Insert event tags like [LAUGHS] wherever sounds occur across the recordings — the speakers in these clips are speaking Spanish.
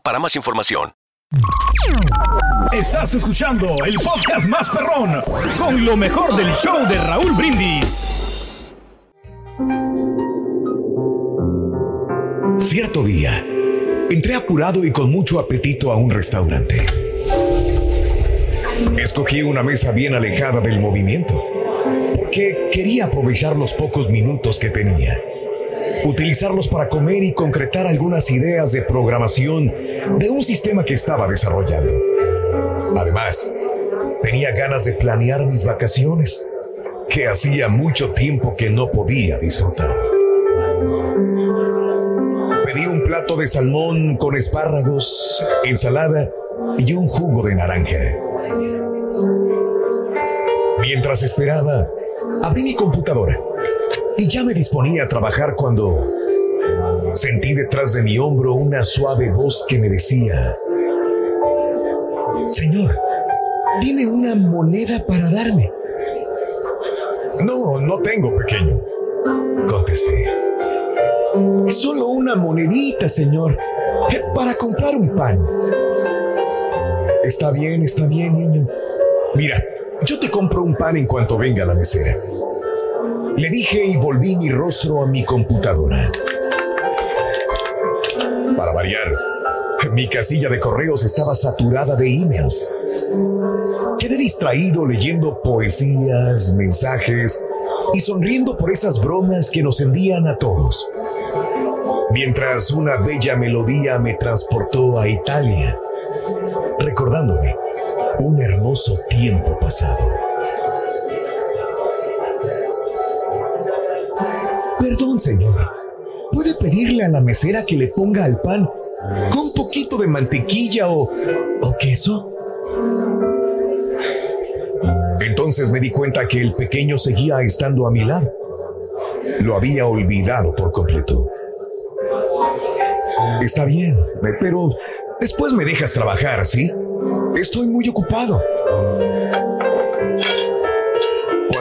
para más información. Estás escuchando el podcast más perrón con lo mejor del show de Raúl Brindis. Cierto día, entré apurado y con mucho apetito a un restaurante. Escogí una mesa bien alejada del movimiento, porque quería aprovechar los pocos minutos que tenía utilizarlos para comer y concretar algunas ideas de programación de un sistema que estaba desarrollando. Además, tenía ganas de planear mis vacaciones, que hacía mucho tiempo que no podía disfrutar. Pedí un plato de salmón con espárragos, ensalada y un jugo de naranja. Mientras esperaba, abrí mi computadora y ya me disponía a trabajar cuando sentí detrás de mi hombro una suave voz que me decía, Señor, ¿tiene una moneda para darme? No, no tengo, pequeño, contesté. Solo una monedita, señor, eh, para comprar un pan. Está bien, está bien, niño. Mira, yo te compro un pan en cuanto venga la mesera. Le dije y volví mi rostro a mi computadora. Para variar, mi casilla de correos estaba saturada de emails. Quedé distraído leyendo poesías, mensajes y sonriendo por esas bromas que nos envían a todos. Mientras una bella melodía me transportó a Italia, recordándome un hermoso tiempo pasado. Señor. ¿Puede pedirle a la mesera que le ponga al pan con un poquito de mantequilla o, o queso? Entonces me di cuenta que el pequeño seguía estando a mi lado. Lo había olvidado por completo. Está bien, pero después me dejas trabajar, ¿sí? Estoy muy ocupado.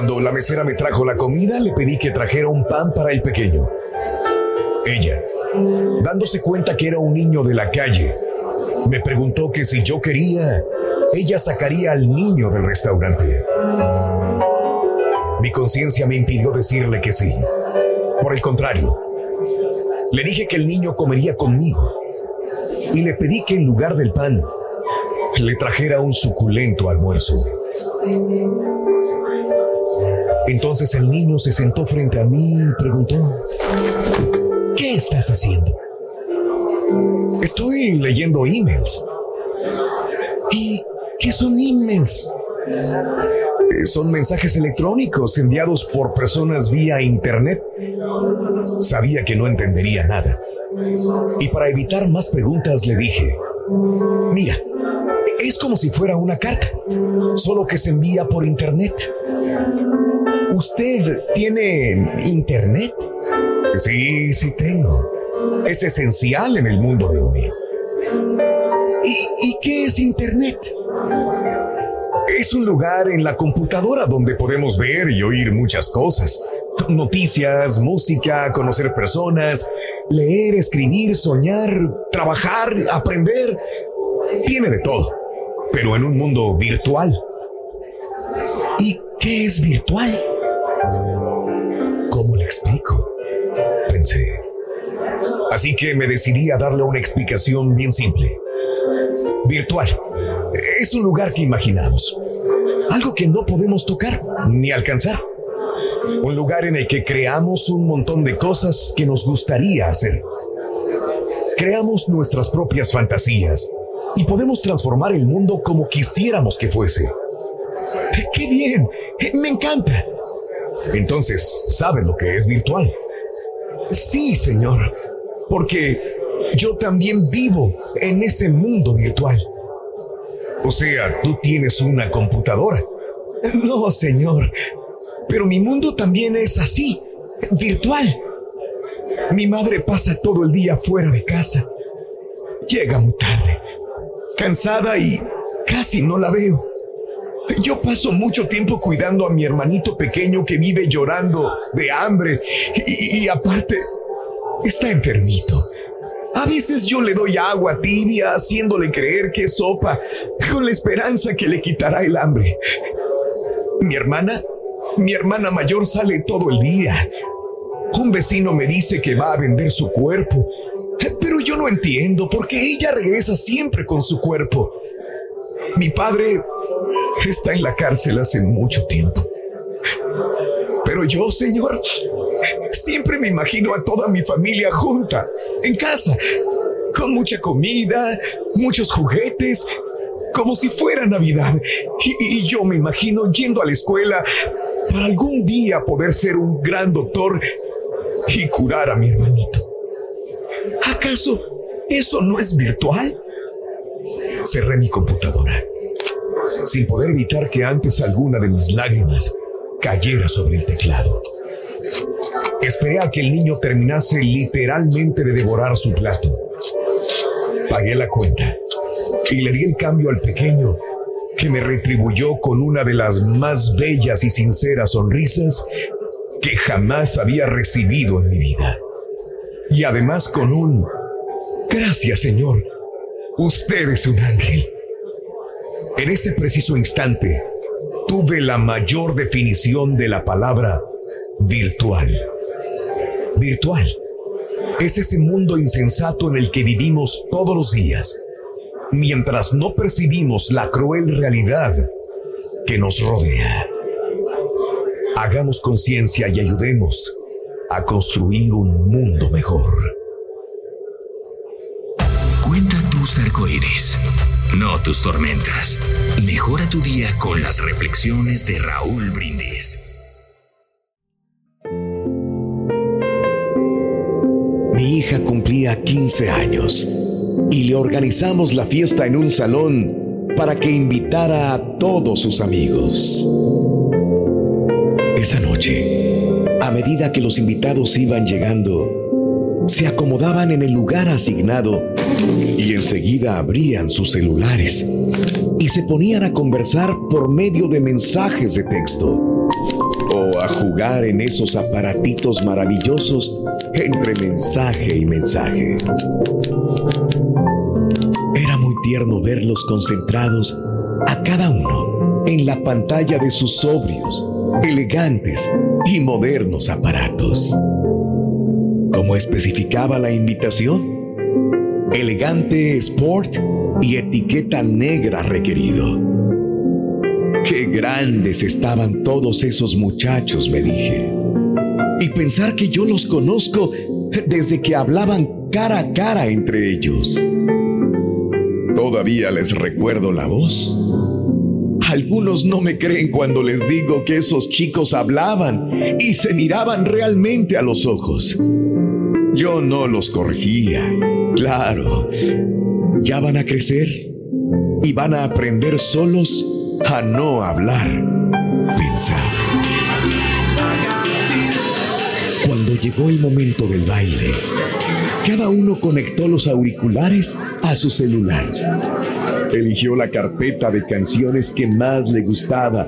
Cuando la mesera me trajo la comida, le pedí que trajera un pan para el pequeño. Ella, dándose cuenta que era un niño de la calle, me preguntó que si yo quería, ella sacaría al niño del restaurante. Mi conciencia me impidió decirle que sí. Por el contrario, le dije que el niño comería conmigo y le pedí que en lugar del pan le trajera un suculento almuerzo. Entonces el niño se sentó frente a mí y preguntó, ¿qué estás haciendo? Estoy leyendo emails. ¿Y qué son emails? Eh, son mensajes electrónicos enviados por personas vía Internet. Sabía que no entendería nada. Y para evitar más preguntas le dije, mira, es como si fuera una carta, solo que se envía por Internet. ¿Usted tiene internet? Sí, sí tengo. Es esencial en el mundo de hoy. ¿Y, qué es internet? Es un lugar en la computadora donde podemos ver y oír muchas cosas. Noticias, música, conocer personas, leer, escribir, soñar, trabajar, aprender. Tiene de todo, pero en un mundo virtual. ¿Y qué es virtual? ¿Cómo le explico? Pensé. Así que me decidí a darle una explicación bien simple. Virtual. Es un lugar que imaginamos. Algo que no podemos tocar ni alcanzar. Un lugar en el que creamos un montón de cosas que nos gustaría hacer. Creamos nuestras propias fantasías y podemos transformar el mundo como quisiéramos que fuese. ¡Qué bien! ¡Me encanta! Entonces, ¿sabe lo que es virtual? Sí, señor, porque yo también vivo en ese mundo virtual. O sea, tú tienes una computadora. No, señor, pero mi mundo también es así, virtual. Mi madre pasa todo el día fuera de casa. Llega muy tarde, cansada y casi no la veo. Yo paso mucho tiempo cuidando a mi hermanito pequeño que vive llorando de hambre y, aparte está enfermito. A veces yo le doy agua tibia haciéndole creer que es sopa con la esperanza que le quitará el hambre. Mi hermana, mi hermana mayor sale todo el día. Un vecino me dice que va a vender su cuerpo, pero yo no entiendo por qué ella regresa siempre con su cuerpo. Mi padre está en la cárcel hace mucho tiempo. Pero yo, Señor, siempre me imagino a toda mi familia junta, en casa, con mucha comida, muchos juguetes, como si fuera Navidad. Y, yo me imagino yendo a la escuela para algún día poder ser un gran doctor y curar a mi hermanito. ¿Acaso eso no es virtual? Cerré mi computadora sin poder evitar que antes alguna de mis lágrimas cayera sobre el teclado. Esperé a que el niño terminase literalmente de devorar su plato. Pagué la cuenta y le di el cambio al pequeño que me retribuyó con una de las más bellas y sinceras sonrisas que jamás había recibido en mi vida. Y además con un Gracias Señor, usted es un ángel. En ese preciso instante, tuve la mayor definición de la palabra virtual. Virtual es ese mundo insensato en el que vivimos todos los días, mientras no percibimos la cruel realidad que nos rodea. Hagamos conciencia y ayudemos a construir un mundo mejor. Cuenta tus arcoíris no tus tormentas. Mejora tu día con las reflexiones de Raúl Brindis. Mi hija cumplía 15 años y le organizamos la fiesta en un salón para que invitara a todos sus amigos. Esa noche, a medida que los invitados iban llegando, se acomodaban en el lugar asignado y enseguida abrían sus celulares y se ponían a conversar por medio de mensajes de texto o a jugar en esos aparatitos maravillosos entre mensaje y mensaje. Era muy tierno verlos concentrados a cada uno en la pantalla de sus sobrios, elegantes y modernos aparatos. Como especificaba la invitación, elegante sport y etiqueta negra requerido. Qué grandes estaban todos esos muchachos, me dije. Y pensar que yo los conozco desde que hablaban cara a cara entre ellos. Todavía les recuerdo la voz. Algunos no me creen cuando les digo que esos chicos hablaban y se miraban realmente a los ojos. Yo no los corregía Claro, ya van a crecer y van a aprender solos a no hablar, pensar. Cuando llegó el momento del baile, cada uno conectó los auriculares a su celular. Eligió la carpeta de canciones que más le gustaba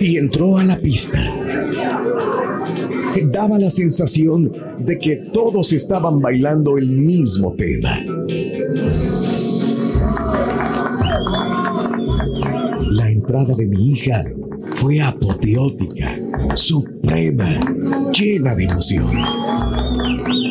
y entró a la pista daba la sensación de que todos estaban bailando el mismo tema. La entrada de mi hija fue apoteótica, suprema, llena de emoción.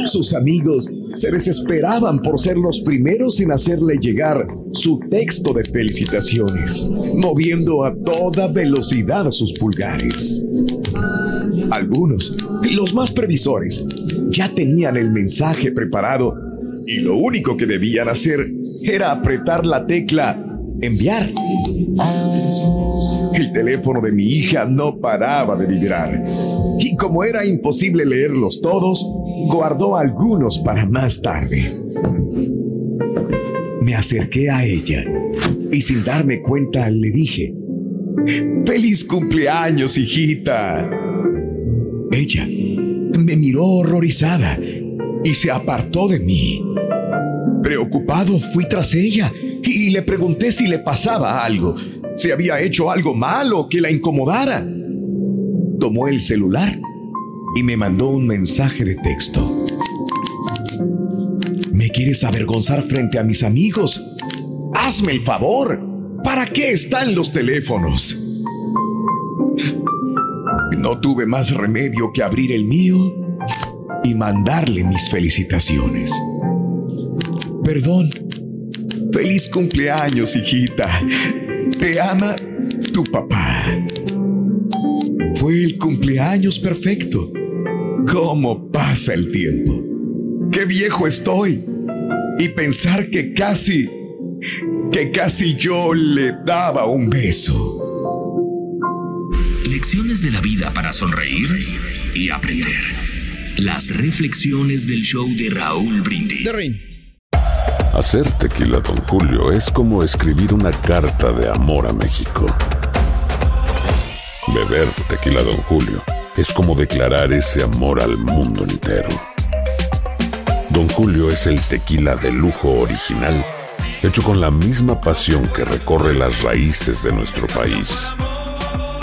Sus amigos se desesperaban por ser los primeros en hacerle llegar su texto de felicitaciones, moviendo a toda velocidad sus pulgares. Algunos, los más previsores, ya tenían el mensaje preparado y lo único que debían hacer era apretar la tecla enviar. El teléfono de mi hija no paraba de vibrar y como era imposible leerlos todos, guardó algunos para más tarde. Me acerqué a ella y sin darme cuenta le dije, ¡Feliz cumpleaños, hijita! Ella me miró horrorizada y se apartó de mí. Preocupado fui tras ella y le pregunté si le pasaba algo, si había hecho algo malo que la incomodara. Tomó el celular y me mandó un mensaje de texto. ¿Me quieres avergonzar frente a mis amigos? Hazme el favor. ¿Para qué están los teléfonos? No tuve más remedio que abrir el mío y mandarle mis felicitaciones. Perdón. Feliz cumpleaños, hijita. Te ama tu papá. Fue el cumpleaños perfecto. ¿Cómo pasa el tiempo? ¡Qué viejo estoy! Y pensar que casi, que casi yo le daba un beso. Lecciones de la vida para sonreír y aprender. Las reflexiones del show de Raúl Brindis. Hacer tequila, don Julio, es como escribir una carta de amor a México. Beber tequila, don Julio, es como declarar ese amor al mundo entero. Don Julio es el tequila de lujo original, hecho con la misma pasión que recorre las raíces de nuestro país.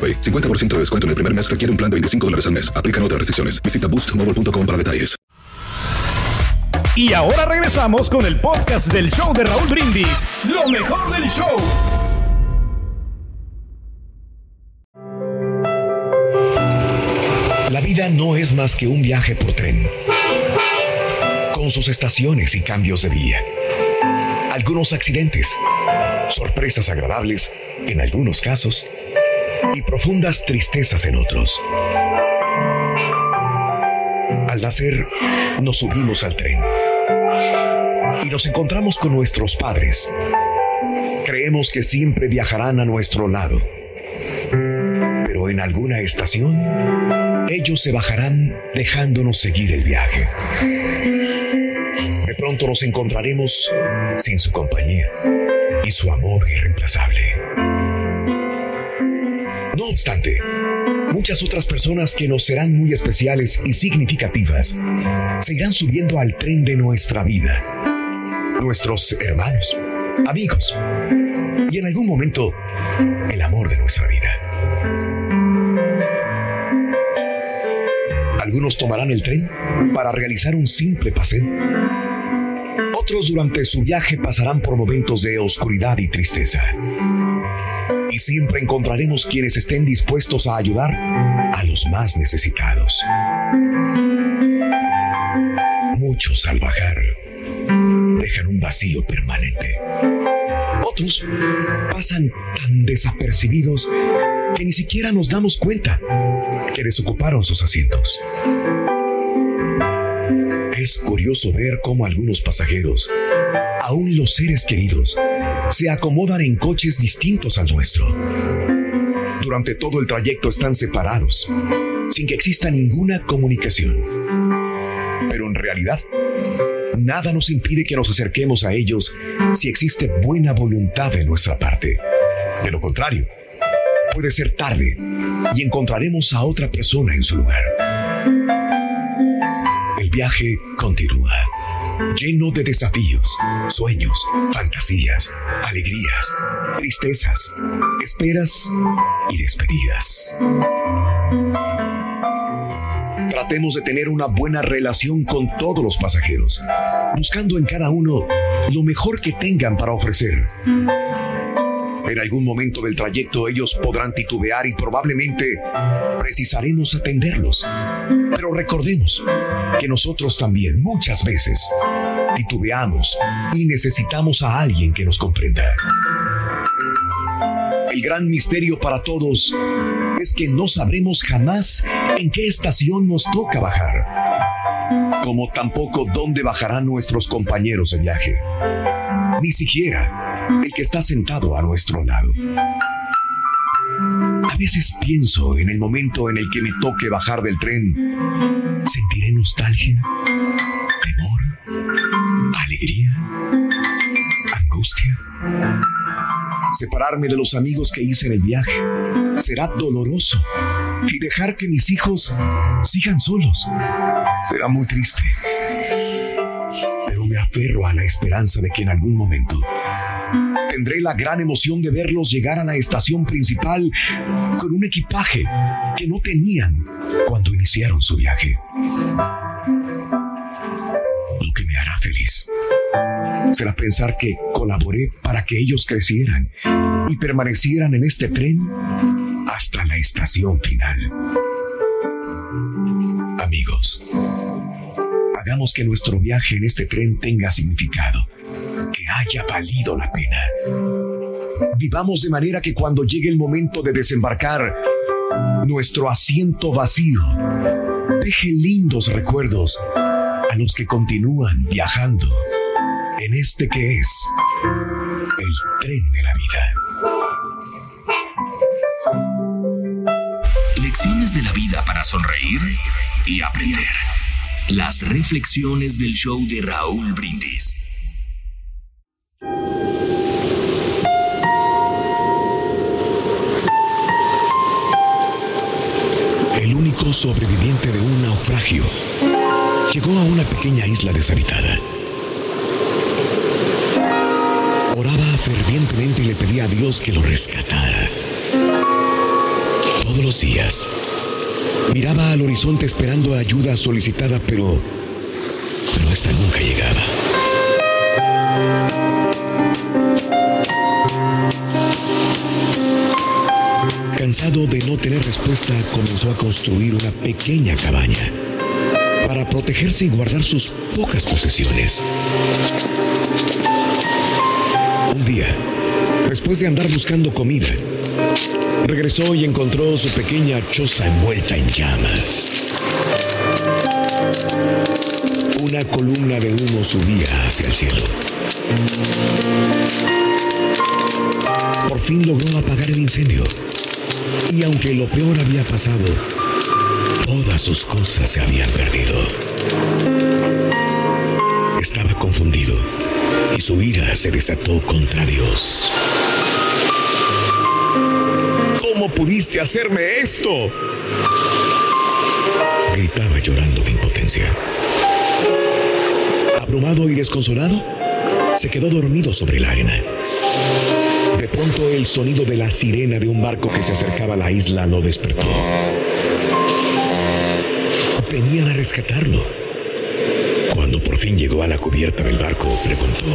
AroPay. 50% de descuento en el primer mes requiere un plan de 25 dólares al mes. Aplican otras restricciones. Visita boostmobile.com para detalles. Y ahora regresamos con el podcast del show de Raúl Brindis. Lo mejor del show. La vida no es más que un viaje por tren, con sus estaciones y cambios de vía. Algunos accidentes, sorpresas agradables en algunos casos y profundas tristezas en otros. Al nacer, nos subimos al tren y nos encontramos con nuestros padres. Creemos que siempre viajarán a nuestro lado, pero en alguna estación, ellos se bajarán dejándonos seguir el viaje. De pronto nos encontraremos sin su compañía y su amor irreemplazable. Obstante, muchas otras personas que nos serán muy especiales y significativas se irán subiendo al tren de nuestra vida. Nuestros hermanos, amigos y en algún momento el amor de nuestra vida. Algunos tomarán el tren para realizar un simple paseo. Otros durante su viaje pasarán por momentos de oscuridad y tristeza y siempre encontraremos quienes estén dispuestos a ayudar a los más necesitados. Muchos al bajar dejan un vacío permanente. Otros pasan tan desapercibidos que ni siquiera nos damos cuenta que desocuparon sus asientos. Es curioso ver cómo algunos pasajeros, aún los seres queridos, se acomodan en coches distintos al nuestro. Durante todo el trayecto están separados, sin que exista ninguna comunicación. Pero en realidad, nada nos impide que nos acerquemos a ellos si existe buena voluntad de nuestra parte. De lo contrario, puede ser tarde y encontraremos a otra persona en su lugar. viaje continúa, lleno de desafíos, sueños, fantasías, alegrías, tristezas, esperas y despedidas. Tratemos de tener una buena relación con todos los pasajeros, buscando en cada uno lo mejor que tengan para ofrecer. En algún momento del trayecto ellos podrán titubear y probablemente precisaremos atenderlos. Pero recordemos que nosotros también muchas veces titubeamos y necesitamos a alguien que nos comprenda. El gran misterio para todos es que no sabremos jamás en qué estación nos toca bajar, como tampoco dónde bajarán nuestros compañeros de viaje, ni siquiera el que está sentado a nuestro lado. Veces pienso en el momento en el que me toque bajar del tren, sentiré nostalgia, temor, alegría, angustia. Separarme de los amigos que hice en el viaje será doloroso y dejar que mis hijos sigan solos será muy triste. Pero me aferro a la esperanza de que en algún momento tendré la gran emoción de verlos llegar a la estación principal con un equipaje que no tenían cuando iniciaron su viaje. Lo que me hará feliz será pensar que colaboré para que ellos crecieran y permanecieran en este tren hasta la estación final. Amigos, hagamos que nuestro viaje en este tren tenga significado, haya valido la pena. Vivamos de manera que cuando llegue el momento de desembarcar, nuestro asiento vacío deje lindos recuerdos a los que continúan viajando en este que es el tren de la vida. Lecciones de la vida para sonreír y aprender. Las reflexiones del show de Raúl Brindis. Sobreviviente de un naufragio llegó a una pequeña isla deshabitada oraba fervientemente y le pedía a Dios que lo rescatara. Todos los días miraba al horizonte esperando ayuda solicitada, pero pero esta nunca llegaba. De no tener respuesta, comenzó a construir una pequeña cabaña para protegerse y guardar sus pocas posesiones. Un día, después de andar buscando comida, regresó y encontró su pequeña choza envuelta en llamas. Una columna de humo subía hacia el cielo. Por fin logró apagar el incendio. Y aunque lo peor había pasado, todas sus cosas se habían perdido. Estaba confundido y su ira se desató contra Dios. ¿Cómo pudiste hacerme esto? Gritaba llorando de impotencia. Abrumado y desconsolado, se quedó dormido sobre la arena. Pronto el sonido de la sirena de un barco que se acercaba a la isla lo despertó. Venían a rescatarlo. Cuando por fin llegó a la cubierta del barco, preguntó,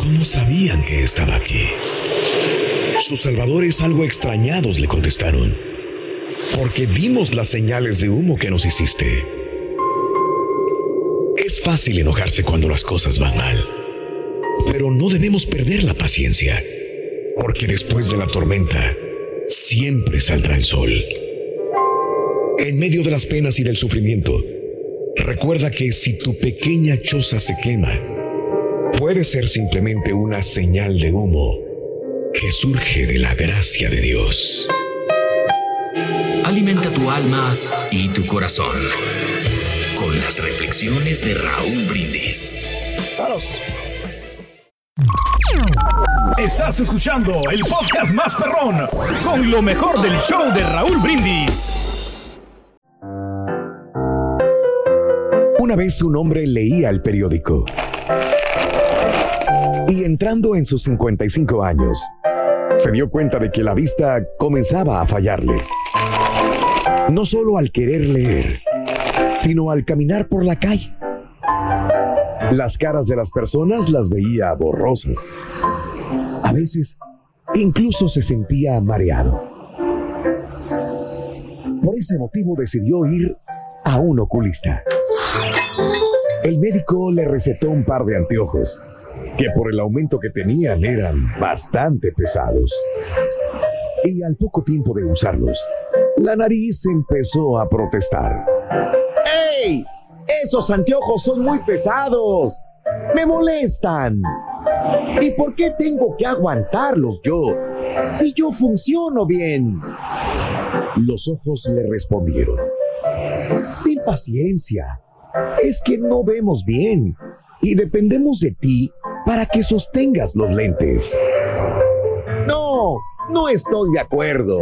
¿cómo sabían que estaba aquí? Sus salvadores algo extrañados le contestaron, porque vimos las señales de humo que nos hiciste. Es fácil enojarse cuando las cosas van mal, pero no debemos perder la paciencia, porque después de la tormenta siempre saldrá el sol. En medio de las penas y del sufrimiento, recuerda que si tu pequeña choza se quema, puede ser simplemente una señal de humo que surge de la gracia de Dios. Alimenta tu alma y tu corazón con las reflexiones de Raúl Brindis. Estás escuchando el podcast más perrón con lo mejor del show de Raúl Brindis. Una vez un hombre leía el periódico y entrando en sus 55 años, se dio cuenta de que la vista comenzaba a fallarle. No solo al querer leer, sino al caminar por la calle. Las caras de las personas las veía borrosas. A veces, incluso se sentía mareado. Por ese motivo decidió ir a un oculista. El médico le recetó un par de anteojos, que por el aumento que tenían eran bastante pesados. Y al poco tiempo de usarlos, la nariz empezó a protestar. ¡Ey! Esos anteojos son muy pesados. Me molestan. ¿Y por qué tengo que aguantarlos yo? Si yo funciono bien. Los ojos le respondieron. Ten paciencia. Es que no vemos bien y dependemos de ti para que sostengas los lentes. No, no estoy de acuerdo.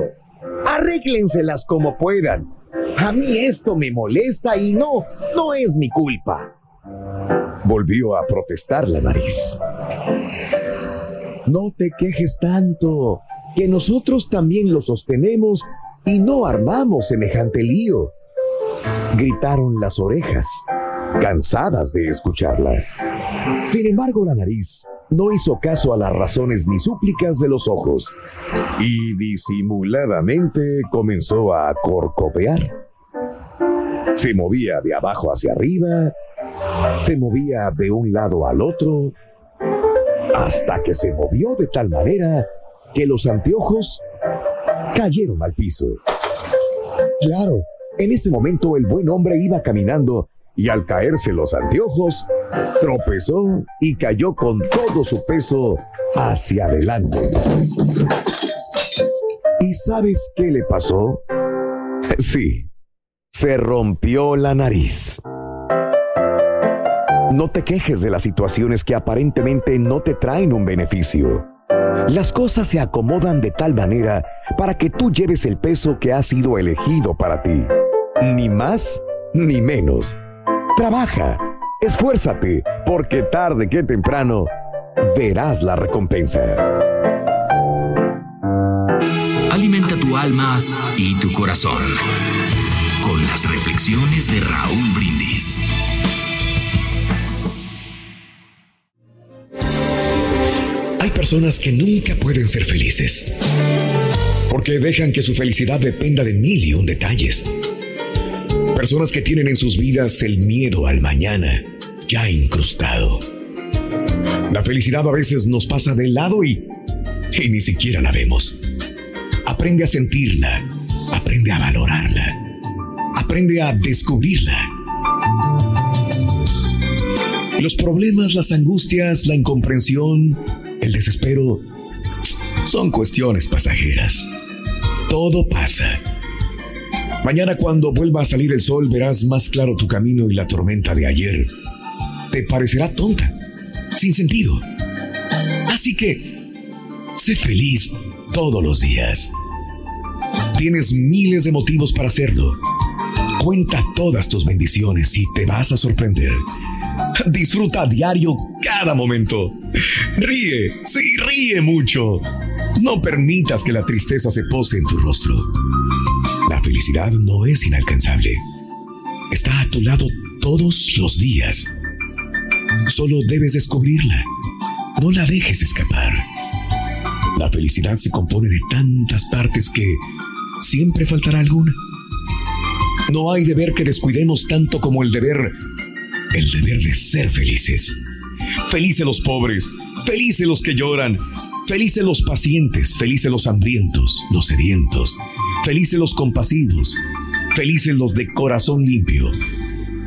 Arréglenselas como puedan. A mí esto me molesta y no, no es mi culpa. Volvió a protestar la nariz. No te quejes tanto, que nosotros también lo sostenemos y no armamos semejante lío. Gritaron las orejas, cansadas de escucharla. Sin embargo, la nariz no hizo caso a las razones ni súplicas de los ojos y disimuladamente comenzó a corcovear. Se movía de abajo hacia arriba, se movía de un lado al otro, hasta que se movió de tal manera que los anteojos cayeron al piso. Claro, en ese momento el buen hombre iba caminando y al caerse los anteojos, tropezó y cayó con todo su peso hacia adelante. ¿Y sabes qué le pasó? Sí, se rompió la nariz. No te quejes de las situaciones que aparentemente no te traen un beneficio. Las cosas se acomodan de tal manera para que tú lleves el peso que ha sido elegido para ti. Ni más ni menos. Trabaja, esfuérzate, porque tarde que temprano verás la recompensa. Alimenta tu alma y tu corazón con las reflexiones de Raúl Brindis. Hay personas que nunca pueden ser felices porque dejan que su felicidad dependa de mil y un detalles. Personas que tienen en sus vidas el miedo al mañana ya incrustado. La felicidad a veces nos pasa de lado y, ni siquiera la vemos. Aprende a sentirla, aprende a valorarla, aprende a descubrirla. Los problemas, las angustias, la incomprensión, el desespero son cuestiones pasajeras. Todo pasa. Mañana cuando vuelva a salir el sol verás más claro tu camino y la tormenta de ayer te parecerá tonta, sin sentido. Así que, sé feliz todos los días. Tienes miles de motivos para hacerlo. Cuenta todas tus bendiciones y te vas a sorprender. Disfruta a diario cada momento. Ríe, sí, ríe mucho. No permitas que la tristeza se pose en tu rostro. La felicidad no es inalcanzable. Está a tu lado todos los días. Solo debes descubrirla. No la dejes escapar. La felicidad se compone de tantas partes que siempre faltará alguna. No hay deber que descuidemos tanto como el deber, el deber de ser felices. Felices los pobres, felices los que lloran, felices los pacientes, felices los hambrientos, los sedientos, felices los compasivos, felices los de corazón limpio,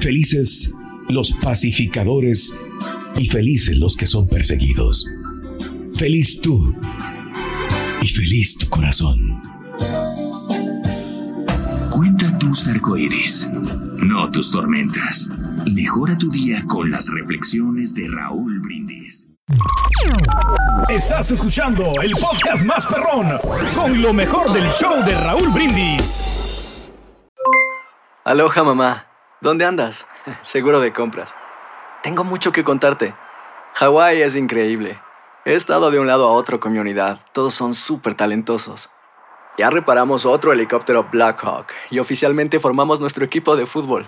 felices los pacificadores y felices los que son perseguidos. Feliz tú y feliz tu corazón. Cuenta tus arcoíris, no tus tormentas. Mejora tu día con las reflexiones de Raúl Brindis. Estás escuchando el podcast más perrón con lo mejor del show de Raúl Brindis. Aloha mamá. ¿Dónde andas? [LAUGHS] Seguro de compras. Tengo mucho que contarte. Hawái es increíble. He estado de un lado a otro con mi unidad. Todos son súper talentosos. Ya reparamos otro helicóptero Blackhawk y oficialmente formamos nuestro equipo de fútbol.